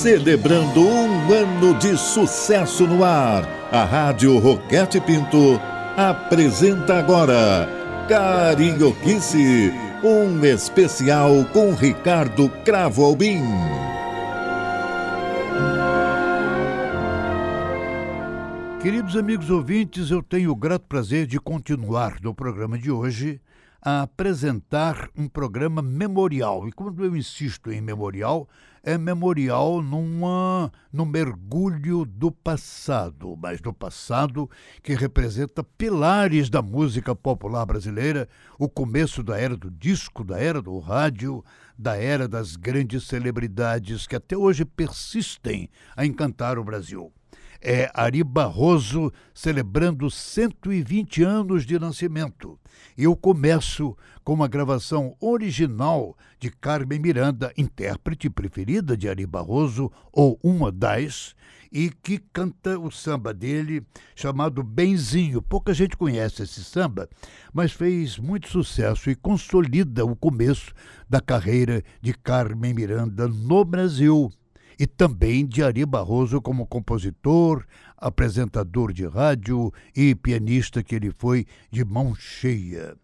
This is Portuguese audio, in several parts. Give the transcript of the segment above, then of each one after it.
Celebrando um ano de sucesso no ar, a Rádio Roquete Pinto apresenta agora Carioquice, um especial com Ricardo Cravo Albim. Queridos amigos ouvintes, eu tenho o grato prazer de continuar no programa de hoje a apresentar um programa memorial. E quando eu insisto em memorial, é memorial numa, num mergulho do passado, mas do passado que representa pilares da música popular brasileira, o começo da era do disco, da era do rádio, da era das grandes celebridades que até hoje persistem a encantar o Brasil é Ari Barroso celebrando 120 anos de nascimento. Eu começo com uma gravação original de Carmen Miranda, intérprete preferida de Ari Barroso, ou uma das, e que canta o samba dele chamado Benzinho. Pouca gente conhece esse samba, mas fez muito sucesso e consolida o começo da carreira de Carmen Miranda no Brasil e também de Ari Barroso como compositor, apresentador de rádio e pianista que ele foi de mão cheia.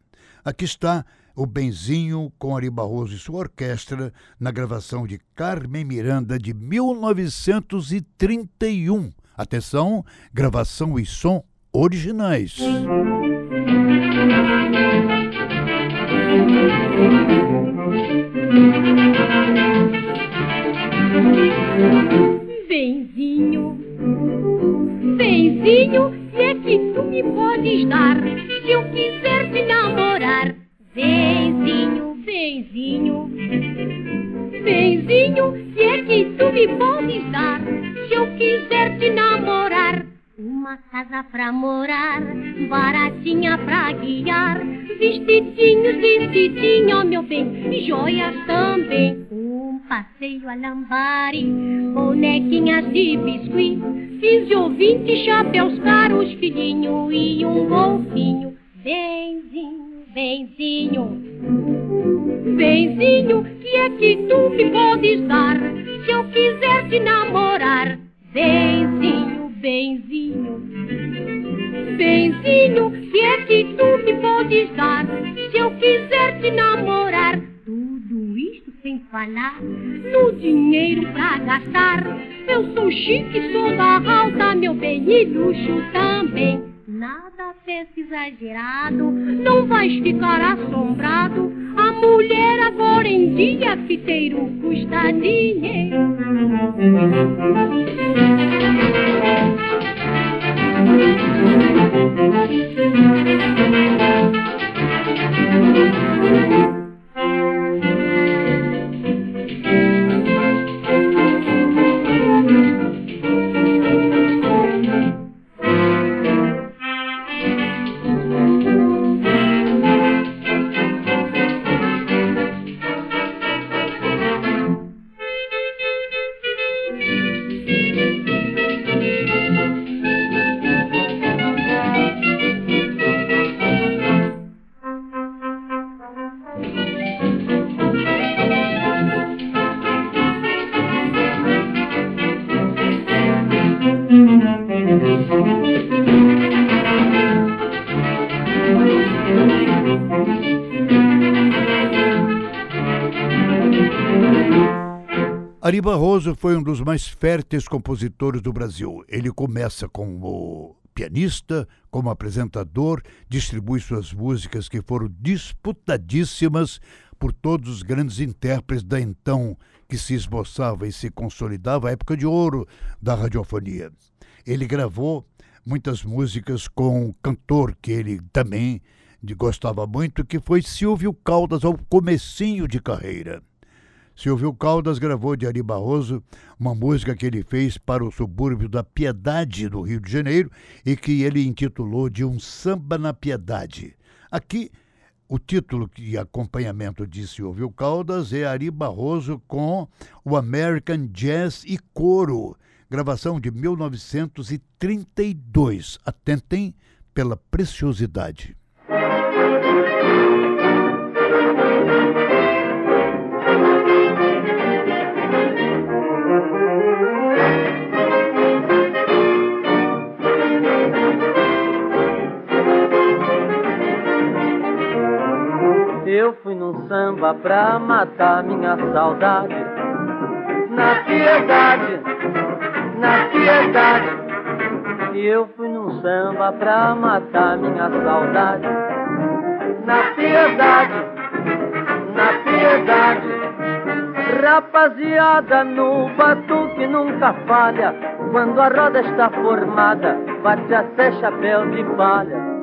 Aqui está o Benzinho com Ari Barroso e sua orquestra na gravação de Carmen Miranda de 1931. Atenção, gravação e som originais. Benzinho, benzinho, se é que tu me podes dar, se eu quiser te namorar. Benzinho, benzinho, benzinho, se é que tu me podes dar, se eu quiser te namorar. Uma casa pra morar, baratinha pra guiar, vestidinhos, vestidinho, meu bem, joias também. Passeio a lambari, bonequinhas de biscuit, fiz de ouvinte, chapéus caros, filhinho e um golfinho. Benzinho, benzinho, benzinho, que é que tu me podes dar, se eu quiser te namorar? Benzinho, benzinho, benzinho, que é que tu me podes dar, se eu quiser te namorar? Sem falar no dinheiro pra gastar. Eu sou chique, sou da alta, meu bem, e luxo também. Nada peça exagerado, não vais ficar assombrado. A mulher agora em dia, fiteiro, custa dinheiro. Barroso foi um dos mais férteis compositores do Brasil. Ele começa como pianista, como apresentador, distribui suas músicas que foram disputadíssimas por todos os grandes intérpretes da então que se esboçava e se consolidava a época de ouro da radiofonia. Ele gravou muitas músicas com um cantor que ele também gostava muito, que foi Silvio Caldas ao comecinho de carreira. Silvio Caldas gravou de Ari Barroso uma música que ele fez para o subúrbio da Piedade, no Rio de Janeiro, e que ele intitulou de Um Samba na Piedade. Aqui o título de acompanhamento de Silvio Caldas é Ari Barroso com o American Jazz e Coro, gravação de 1932. Atentem pela preciosidade. Samba pra matar minha saudade. Na piedade, na piedade. E eu fui num samba pra matar minha saudade. Na piedade, na piedade. Rapaziada no batuque nunca falha. Quando a roda está formada, bate até chapéu de palha.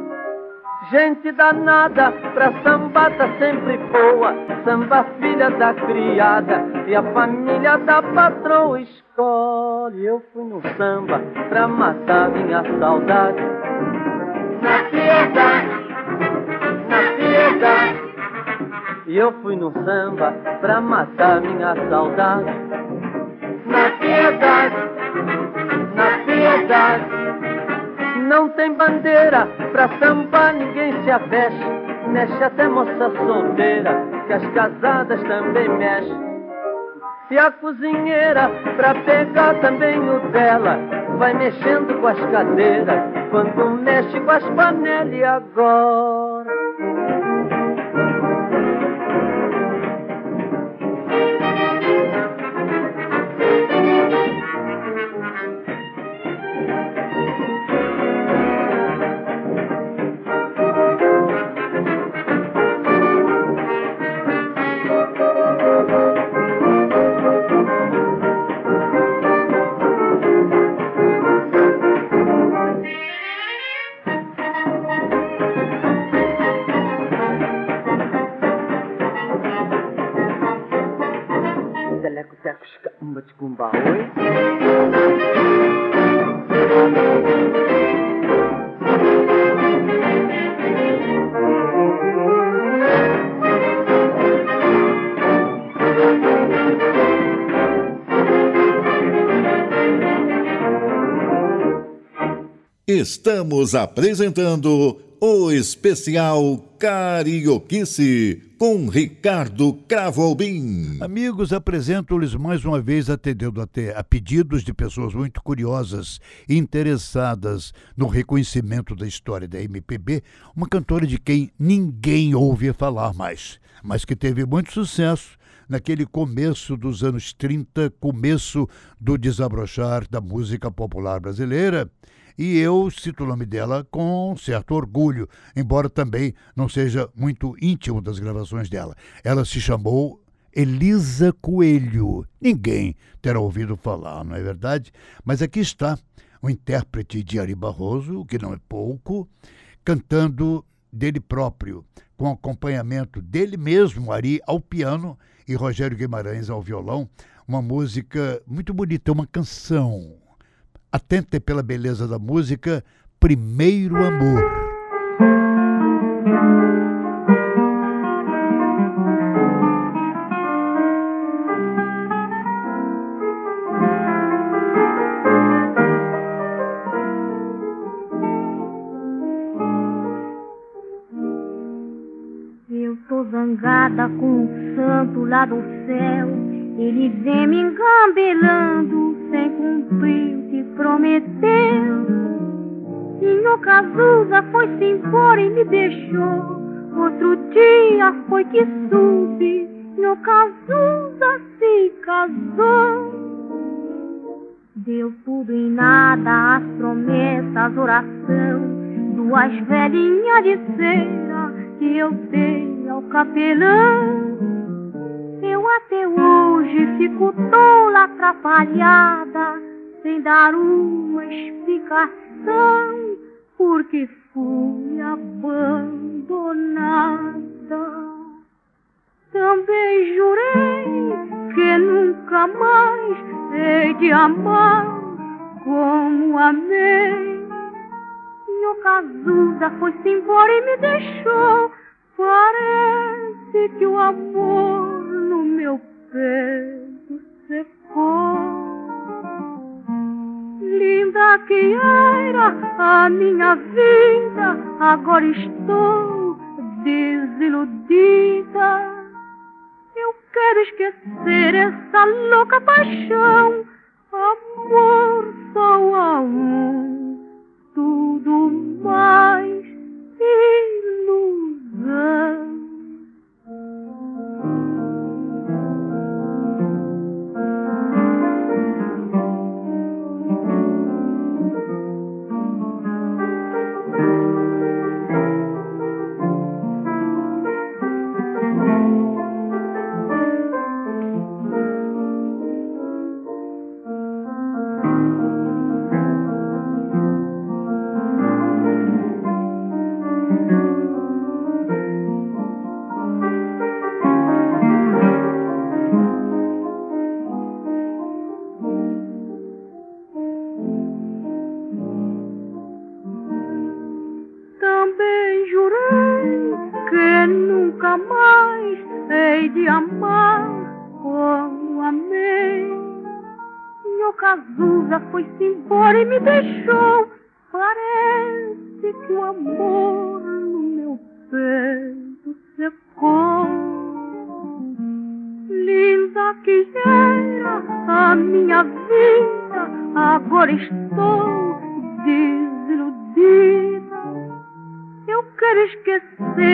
Gente danada, pra samba tá sempre boa. Samba filha da criada e a família da patroa escolhe. Eu fui no samba pra matar minha saudade. Na piedade, na piedade. E eu fui no samba pra matar minha saudade. Na piedade, na piedade. Não tem bandeira pra samba, ninguém se aveste. Mexe até moça solteira, que as casadas também mexem. E a cozinheira, pra pegar também o dela, vai mexendo com as cadeiras, quando mexe com as panelas e agora. Estamos apresentando o especial Carioquice com Ricardo Cravo Albim. Amigos, apresento-lhes mais uma vez, atendendo até a pedidos de pessoas muito curiosas e interessadas no reconhecimento da história da MPB, uma cantora de quem ninguém ouve falar mais, mas que teve muito sucesso naquele começo dos anos 30, começo do desabrochar da música popular brasileira. E eu cito o nome dela com certo orgulho, embora também não seja muito íntimo das gravações dela. Ela se chamou Elisa Coelho. Ninguém terá ouvido falar, não é verdade? Mas aqui está o intérprete de Ari Barroso, que não é pouco, cantando dele próprio, com acompanhamento dele mesmo, Ari, ao piano e Rogério Guimarães ao violão. Uma música muito bonita, uma canção. Atentem pela beleza da música, Primeiro Amor. Zangada com o santo lá do céu. Ele vem me engambelando sem cumprir o que prometeu. Senhor Cazuza foi-se embora e me deixou. Outro dia foi que soube. Senhor Cazuza se casou. Deu tudo em nada, as promessas, oração. Duas velhinhas de cera que eu dei ao capelão. Eu até hoje fico tola, atrapalhada, sem dar uma explicação, porque fui abandonada. Também jurei que nunca mais hei de amar como amei. Senhor Cazuza foi-se embora e me deixou Parece que o amor peito secou. Linda que era a minha vida, agora estou desiludida. Eu quero esquecer essa louca paixão, amor só a um, tudo mais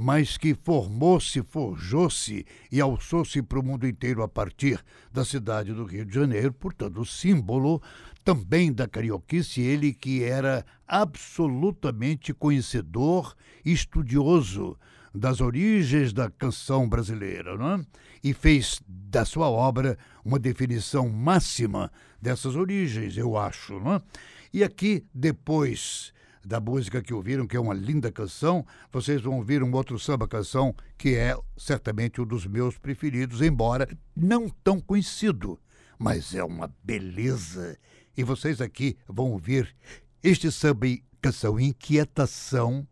mas que formou-se, forjou-se e alçou-se para o mundo inteiro a partir da cidade do Rio de Janeiro, portanto, símbolo também da Carioquice, ele que era absolutamente conhecedor e estudioso das origens da canção brasileira, não é? e fez da sua obra uma definição máxima dessas origens, eu acho. Não é? E aqui, depois da música que ouviram, que é uma linda canção, vocês vão ouvir um outro samba-canção que é certamente um dos meus preferidos, embora não tão conhecido, mas é uma beleza. E vocês aqui vão ouvir este samba-canção Inquietação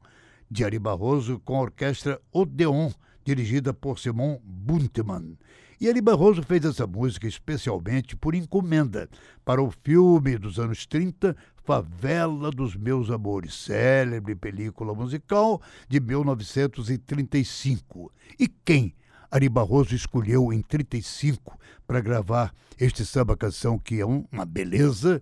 de Ari Barroso com a orquestra Odeon, dirigida por Simon Buntemann. E Eli Barroso fez essa música especialmente por encomenda para o filme dos anos 30, Favela dos Meus Amores, célebre película musical de 1935. E quem Ari Barroso escolheu em 35 para gravar este samba-canção que é uma beleza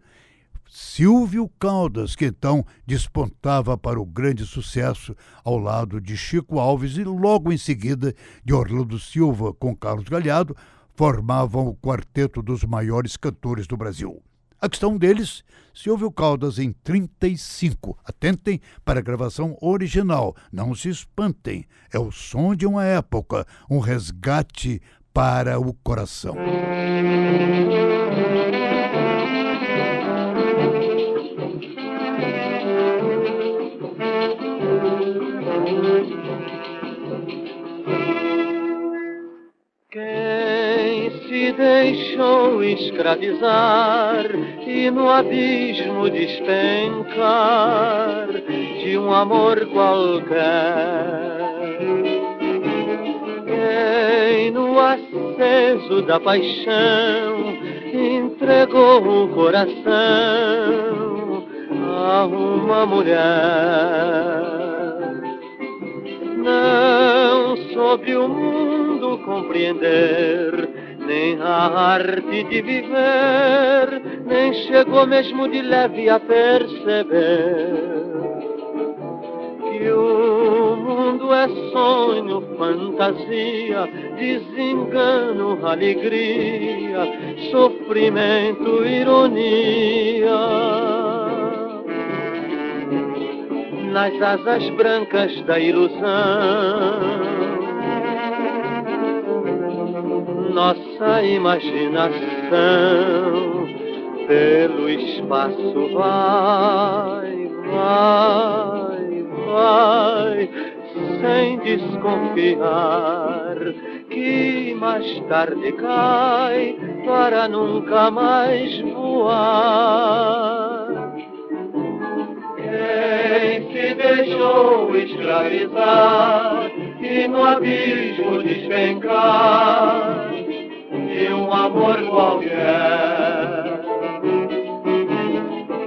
Silvio Caldas, que então despontava para o grande sucesso ao lado de Chico Alves e logo em seguida de Orlando Silva com Carlos Galhardo, formavam o quarteto dos maiores cantores do Brasil. A questão deles, Silvio Caldas em 35. Atentem para a gravação original, não se espantem. É o som de uma época, um resgate para o coração. Deixou escravizar e no abismo despencar de um amor qualquer. Quem no aceso da paixão entregou o coração a uma mulher. Não soube o mundo compreender nem a arte de viver, nem chegou mesmo de leve a perceber que o mundo é sonho, fantasia, desengano, alegria, sofrimento, ironia. Nas asas brancas da ilusão nossa imaginação pelo espaço vai, vai, vai, sem desconfiar que mais tarde cai para nunca mais voar. Quem se deixou escravizar e no abismo despencar de um amor qualquer.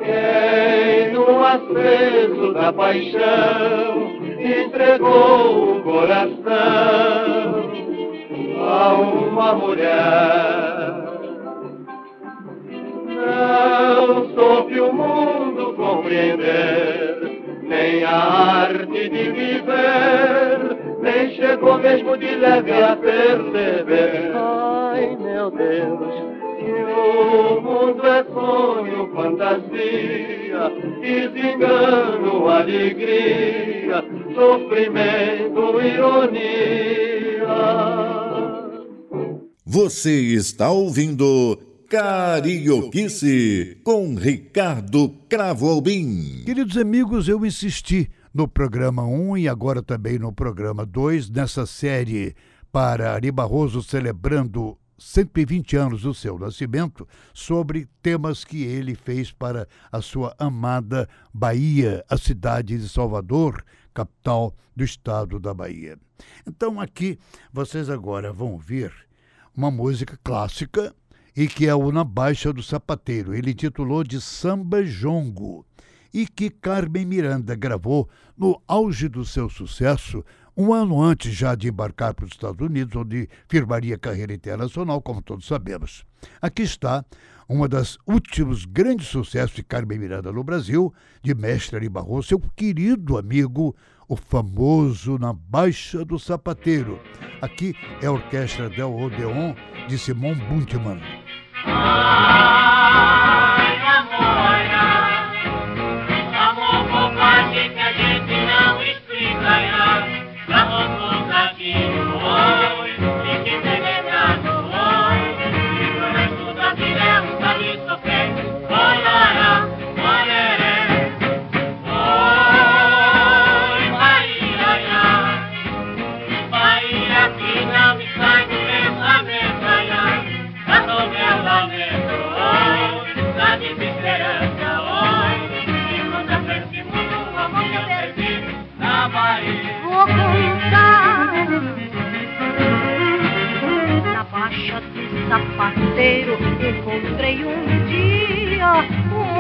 Quem no acesso da paixão entregou o coração a uma mulher. Não soube o mundo compreender, nem a arte de viver, nem chegou mesmo de leve a perceber. O mundo é sonho, fantasia, desengano, alegria, sofrimento, ironia. Você está ouvindo Carioquice com Ricardo Cravo Albim. Queridos amigos, eu insisti no programa 1 e agora também no programa 2, nessa série para Ari Barroso celebrando 120 anos do seu nascimento, sobre temas que ele fez para a sua amada Bahia, a cidade de Salvador, capital do estado da Bahia. Então aqui vocês agora vão ouvir uma música clássica e que é o Na Baixa do Sapateiro. Ele titulou de Samba Jongo e que Carmen Miranda gravou no auge do seu sucesso, um ano antes já de embarcar para os Estados Unidos, onde firmaria carreira internacional, como todos sabemos. Aqui está uma das últimos grandes sucessos de Carmen Miranda no Brasil, de Mestre Ari Barroso, seu querido amigo, o famoso Na Baixa do Sapateiro. Aqui é a Orquestra Del Odeon, de Simon Buntman. Ai,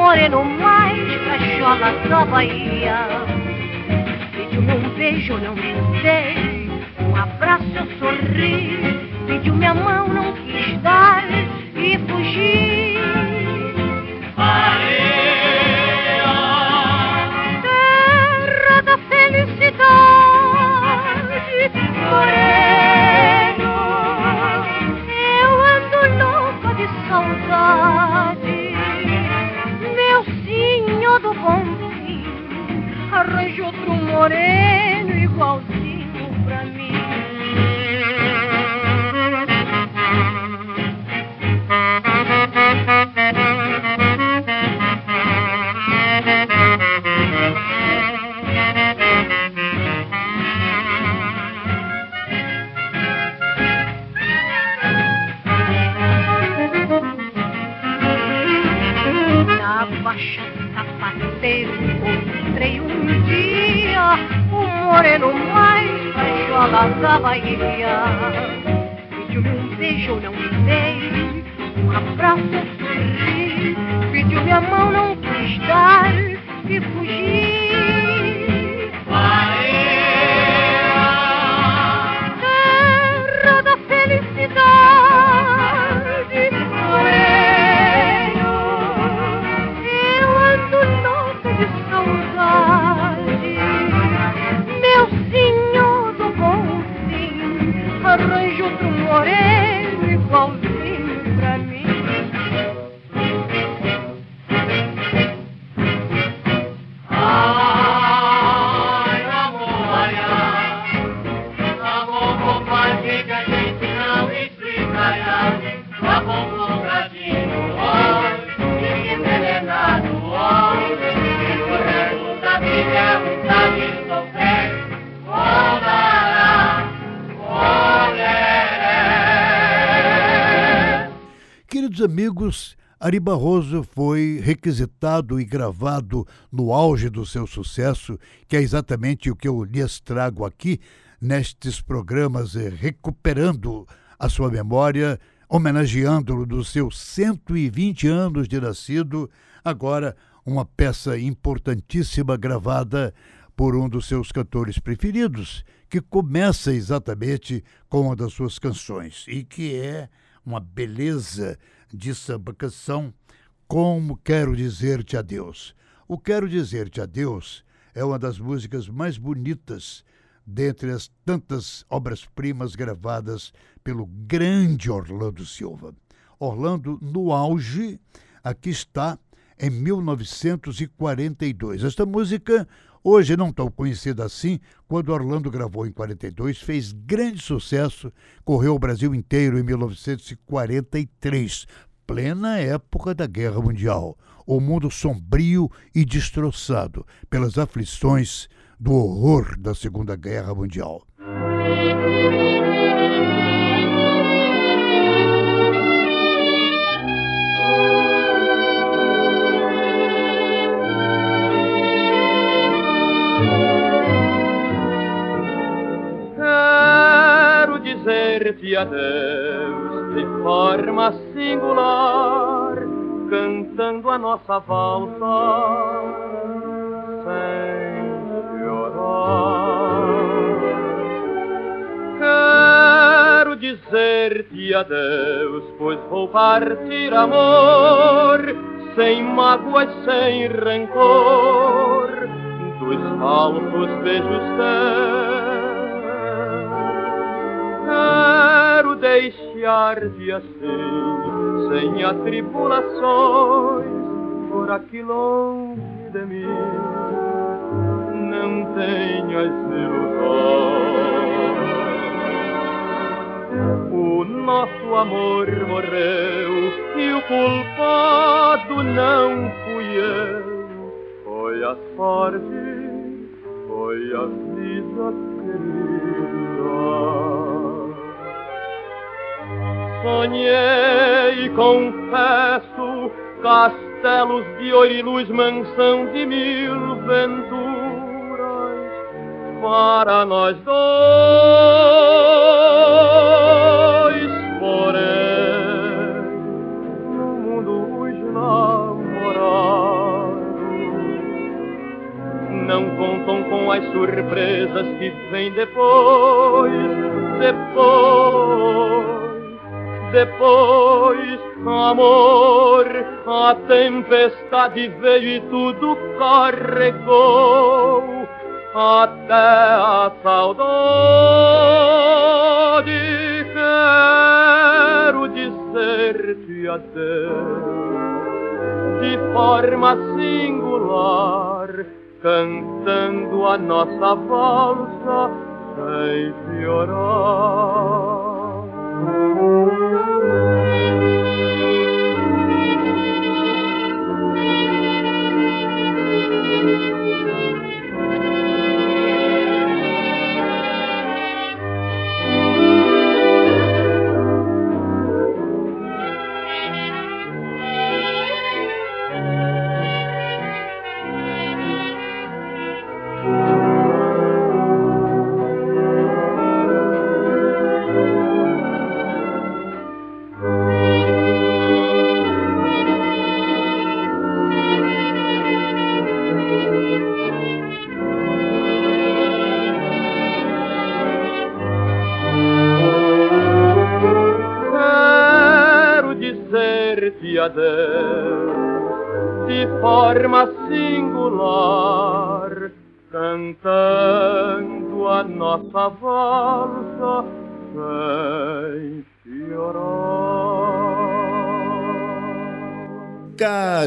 moreno mais cachola da Bahia. Pediu-me um beijo, não me dei, um abraço eu sorri, pediu minha mão, não quis dar e fugi. Ari Barroso foi requisitado e gravado no auge do seu sucesso, que é exatamente o que eu lhes trago aqui nestes programas, eh, recuperando a sua memória, homenageando-o dos seus 120 anos de nascido, agora uma peça importantíssima gravada por um dos seus cantores preferidos, que começa exatamente com uma das suas canções e que é uma beleza canção, Como Quero Dizer-te Adeus. O Quero Dizer-te Adeus é uma das músicas mais bonitas dentre as tantas obras-primas gravadas pelo grande Orlando Silva. Orlando, no auge, aqui está em 1942. Esta música Hoje não tão conhecida assim, quando Orlando gravou em 42, fez grande sucesso, correu o Brasil inteiro em 1943, plena época da Guerra Mundial. O mundo sombrio e destroçado pelas aflições do horror da Segunda Guerra Mundial. Dizer-te adeus de forma singular, cantando a nossa valsa sem chorar. Quero dizer-te adeus, pois vou partir amor, sem mágoas, sem rancor, dos falsos beijos teus deixar-te assim, sem atribulações, por aqui longe de mim. Não tenhas ilusões. O nosso amor morreu e o culpado não fui eu. Foi a sorte, foi a vida querida. Sonhei, confesso, castelos de ouro e luz, mansão de mil venturas para nós dois, porém, no mundo os namorados não contam com as surpresas que vêm depois, depois depois, amor, a tempestade veio e tudo carregou, até a saudade. Quero dizer-te adeus de forma singular, cantando a nossa valsa sem piorar.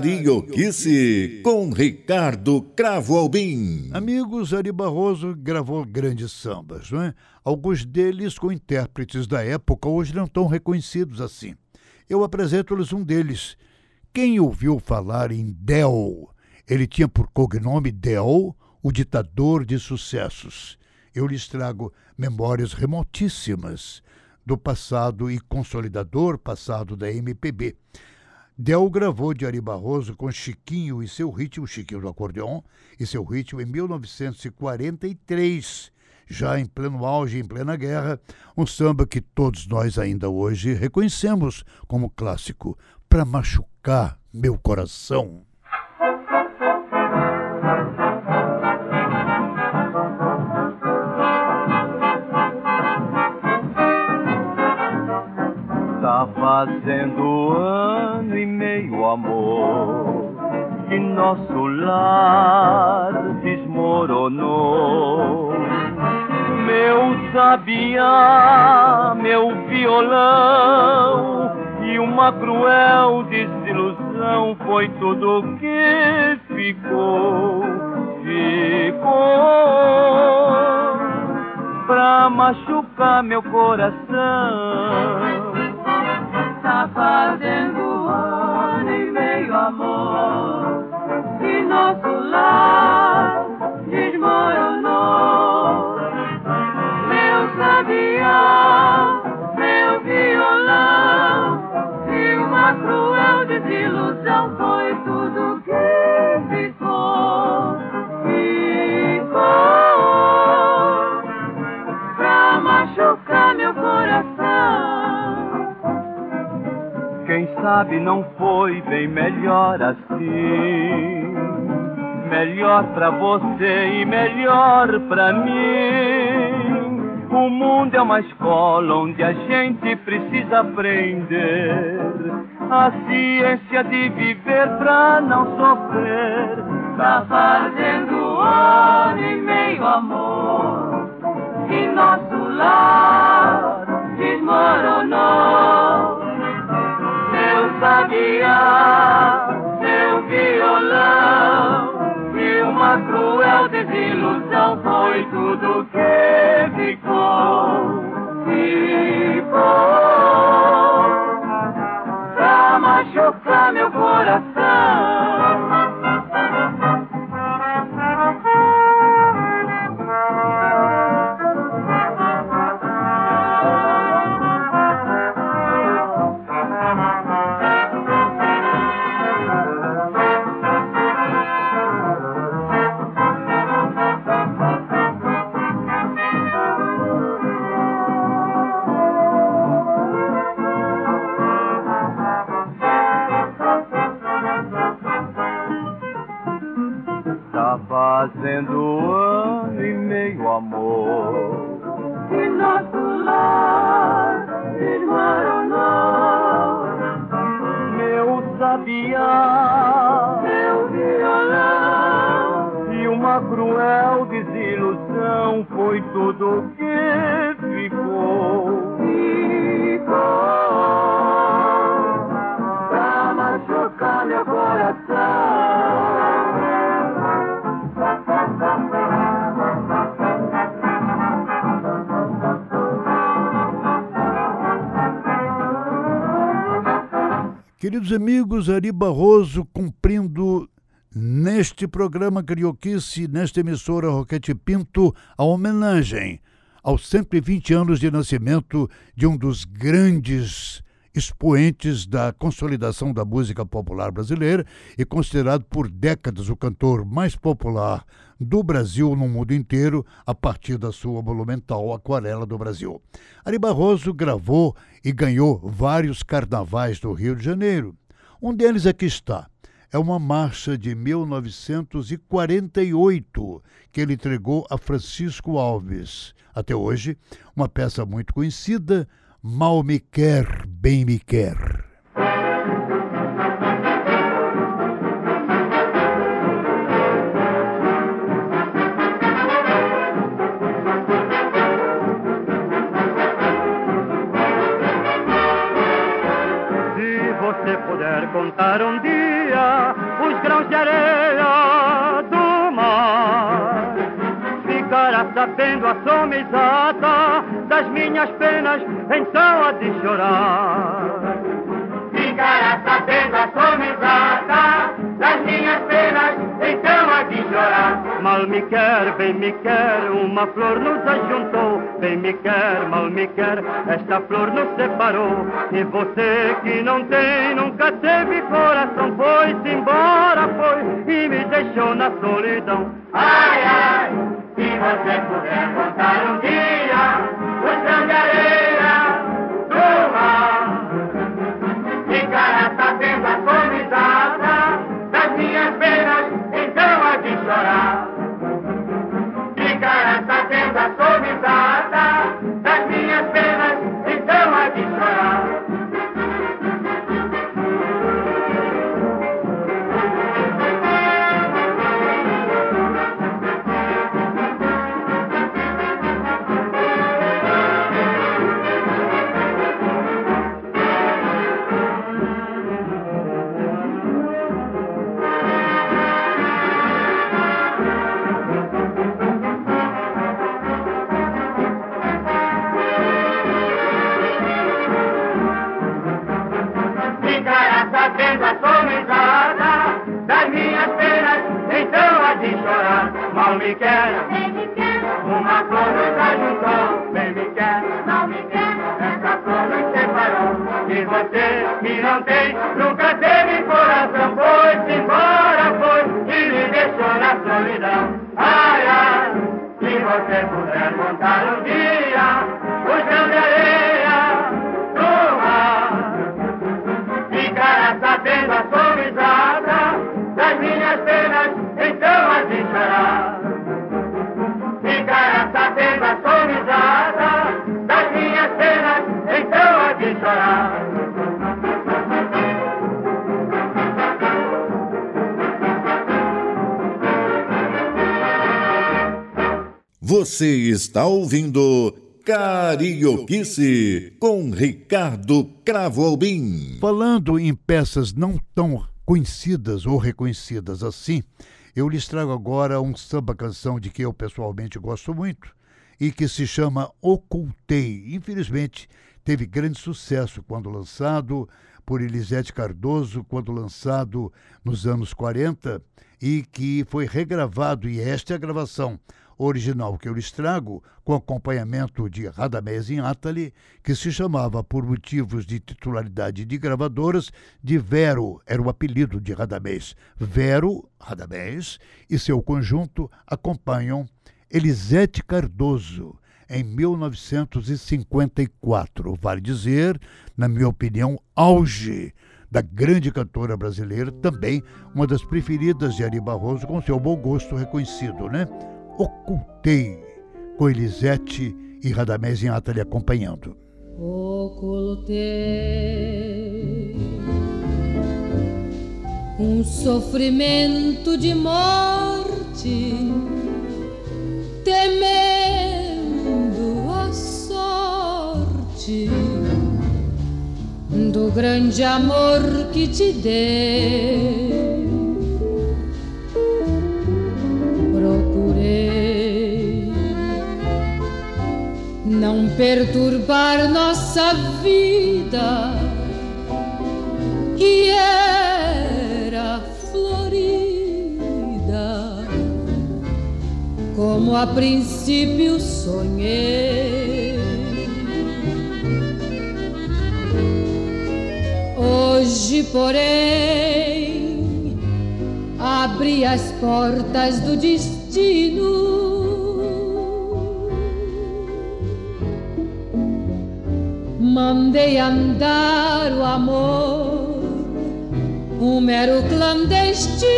Carioquice com Ricardo Cravo Albim. Amigos, Ari Barroso gravou grandes sambas, não é? Alguns deles com intérpretes da época hoje não tão reconhecidos assim. Eu apresento-lhes um deles. Quem ouviu falar em Del? Ele tinha por cognome Del, o ditador de sucessos. Eu lhes trago memórias remotíssimas do passado e consolidador passado da MPB. Del gravou de Ari Barroso com Chiquinho e seu ritmo, Chiquinho do acordeon, e seu ritmo em 1943, já em pleno auge, em plena guerra, um samba que todos nós ainda hoje reconhecemos como clássico, para machucar meu coração. Tá fazendo amor, que nosso lar desmoronou. Meu sabiá, meu violão e uma cruel desilusão foi tudo que ficou, ficou pra machucar meu coração. Tá fazendo sabe não foi bem melhor assim. Melhor pra você e melhor pra mim. O mundo é uma escola onde a gente precisa aprender a ciência de viver pra não sofrer. Tá fazendo ano e meio, amor, que nosso lar desmoronou. Seu sabiá, seu violão e uma cruel desilusão foi tudo Queridos amigos, Ari Barroso cumprindo neste programa Carioquice, nesta emissora Roquete Pinto, a homenagem aos 120 anos de nascimento de um dos grandes expoentes da consolidação da música popular brasileira e considerado por décadas o cantor mais popular do Brasil no mundo inteiro a partir da sua monumental Aquarela do Brasil. Ari Barroso gravou e ganhou vários carnavais do Rio de Janeiro. Um deles aqui está. É uma marcha de 1948 que ele entregou a Francisco Alves. Até hoje, uma peça muito conhecida, Mal Me Quer, Bem Me Quer. Se você puder contar um dia os grãos de areia do mar, ficará sabendo a soma exata das minhas penas, então há de chorar. Ficará sabendo a soma exata das minhas penas, então há de chorar. Mal me quer, bem me quer, uma flor nos ajuntou. Bem me quer, mal me quer, esta flor nos separou. E você que não tem, nunca teve coração, foi-se embora, foi e me deixou na solidão. Ai, ai, se você puder contar um dia, das minhas penas, então há de chorar. Mal me quer, uma flor nos ajuntou. Bem me quer, me essa flor nos separou. E você que não tem, nunca teve coração, foi-se embora, foi e me deixou na solidão. Você está ouvindo Carioquice com Ricardo Cravo Albim. Falando em peças não tão conhecidas ou reconhecidas assim, eu lhes trago agora um samba-canção de que eu pessoalmente gosto muito e que se chama Ocultei. Infelizmente, teve grande sucesso quando lançado por Elisete Cardoso, quando lançado nos anos 40, e que foi regravado, e esta é a gravação original que eu lhes trago, com acompanhamento de Radamés Atali, que se chamava, por motivos de titularidade de gravadoras, de Vero, era o apelido de Radamés. Vero, Radamés, e seu conjunto acompanham Elisete Cardoso, em 1954. Vale dizer, na minha opinião, auge da grande cantora brasileira, também uma das preferidas de Ari Barroso, com seu bom gosto reconhecido, né? Ocultei, com Elisete e Radamés Atali acompanhando. Ocultei um sofrimento de morte, temendo a sorte do grande amor que te dei. Procurei não perturbar nossa vida, que era florida, como a princípio sonhei. Hoje, porém, abri as portas do destino. Mandei andar o amor, um mero clandestino.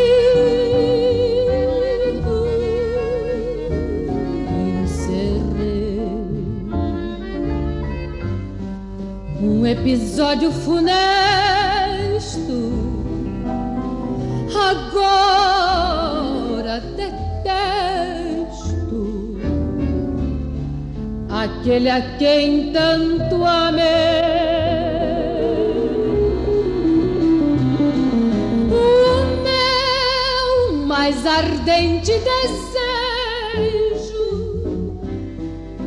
Um episódio funesto. Agora detesto aquele a quem tanto amei. O meu mais ardente desejo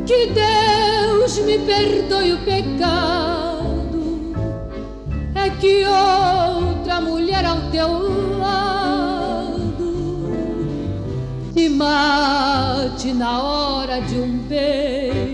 que Deus me perdoe o pecado que outra mulher ao teu lado te mate na hora de um beijo.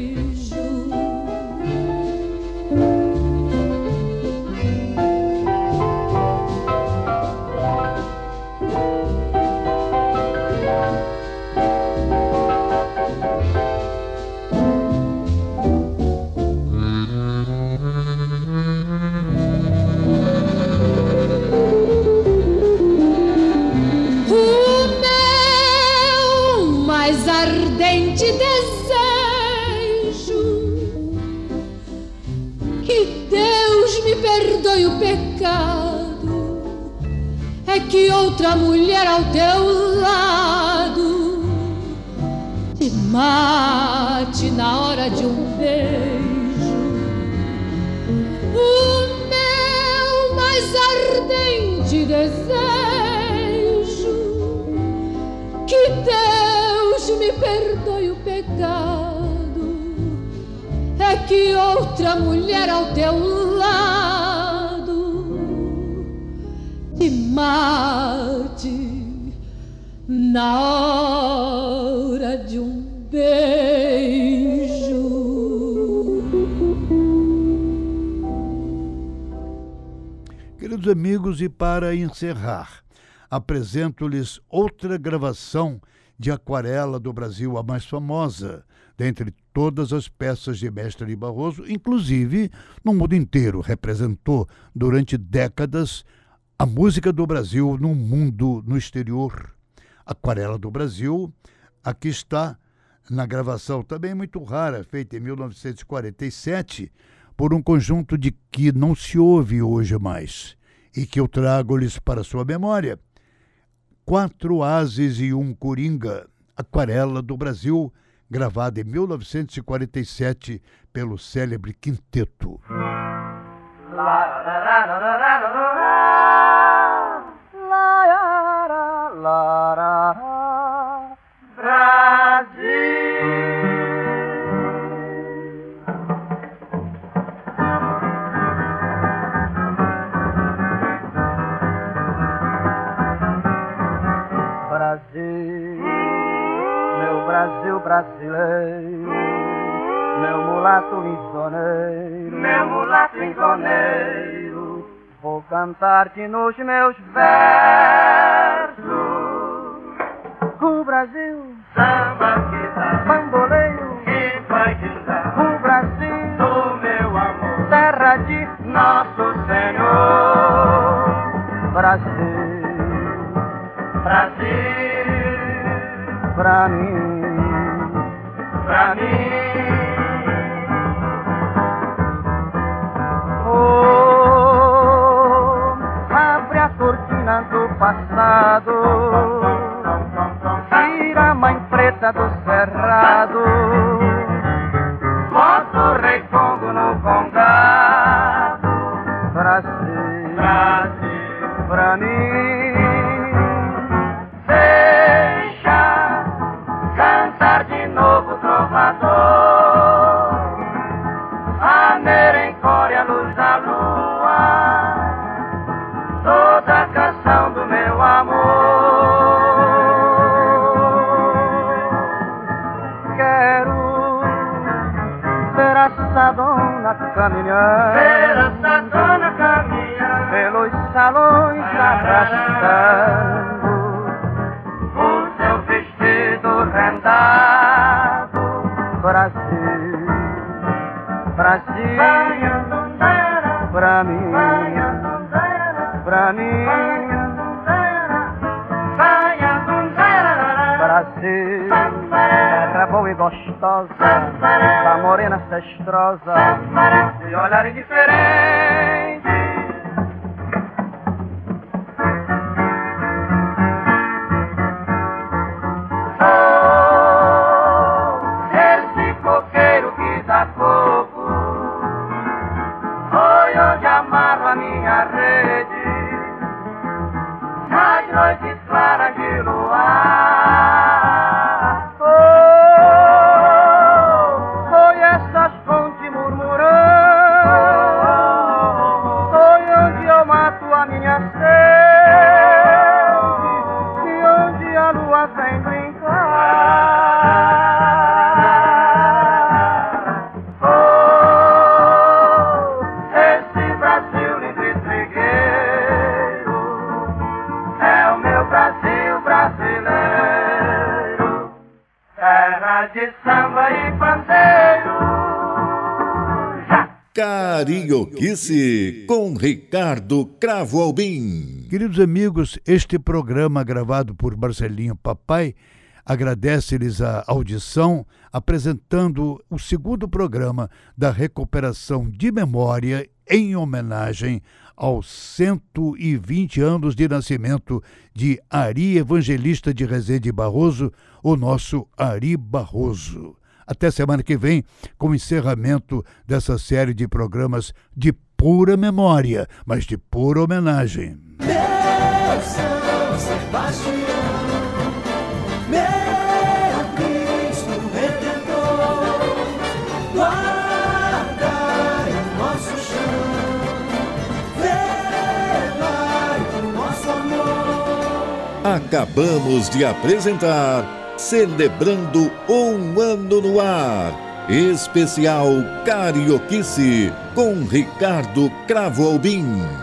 Queridos amigos, e para encerrar, apresento-lhes outra gravação de aquarela do Brasil, a mais famosa dentre todas as peças de Mestre Barroso, inclusive no mundo inteiro. Representou durante décadas a música do Brasil no mundo, no exterior. Aquarela do Brasil, aqui está na gravação também muito rara, feita em 1947, por um conjunto de que não se ouve hoje mais e que eu trago-lhes para sua memória. Quatro Ases e um Coringa, Aquarela do Brasil, gravada em 1947 pelo célebre Quinteto. Brasil, mulato lisoneiro, meu mulato lisoneiro, vou cantar-te nos meus versos. O Brasil, samba arrastando o seu vestido rendado, Brasil, Brasil, pra mim, pra mim, Brasil, terra boa e gostosa, da morena cestrosa, de olhar indiferente. De samba e pandeiro. Carioquice com Ricardo Cravo Albim. Queridos amigos, este programa gravado por Marcelinho Papai agradece-lhes a audição, apresentando o segundo programa da recuperação de memória em homenagem aos 120 anos de nascimento de Ari Evangelista de Rezende Barroso, o nosso Ari Barroso. Até semana que vem, com o encerramento dessa série de programas de pura memória, mas de pura homenagem. Sebastião, Acabamos de apresentar celebrando um ano no ar. Especial Carioquice com Ricardo Cravo Albim.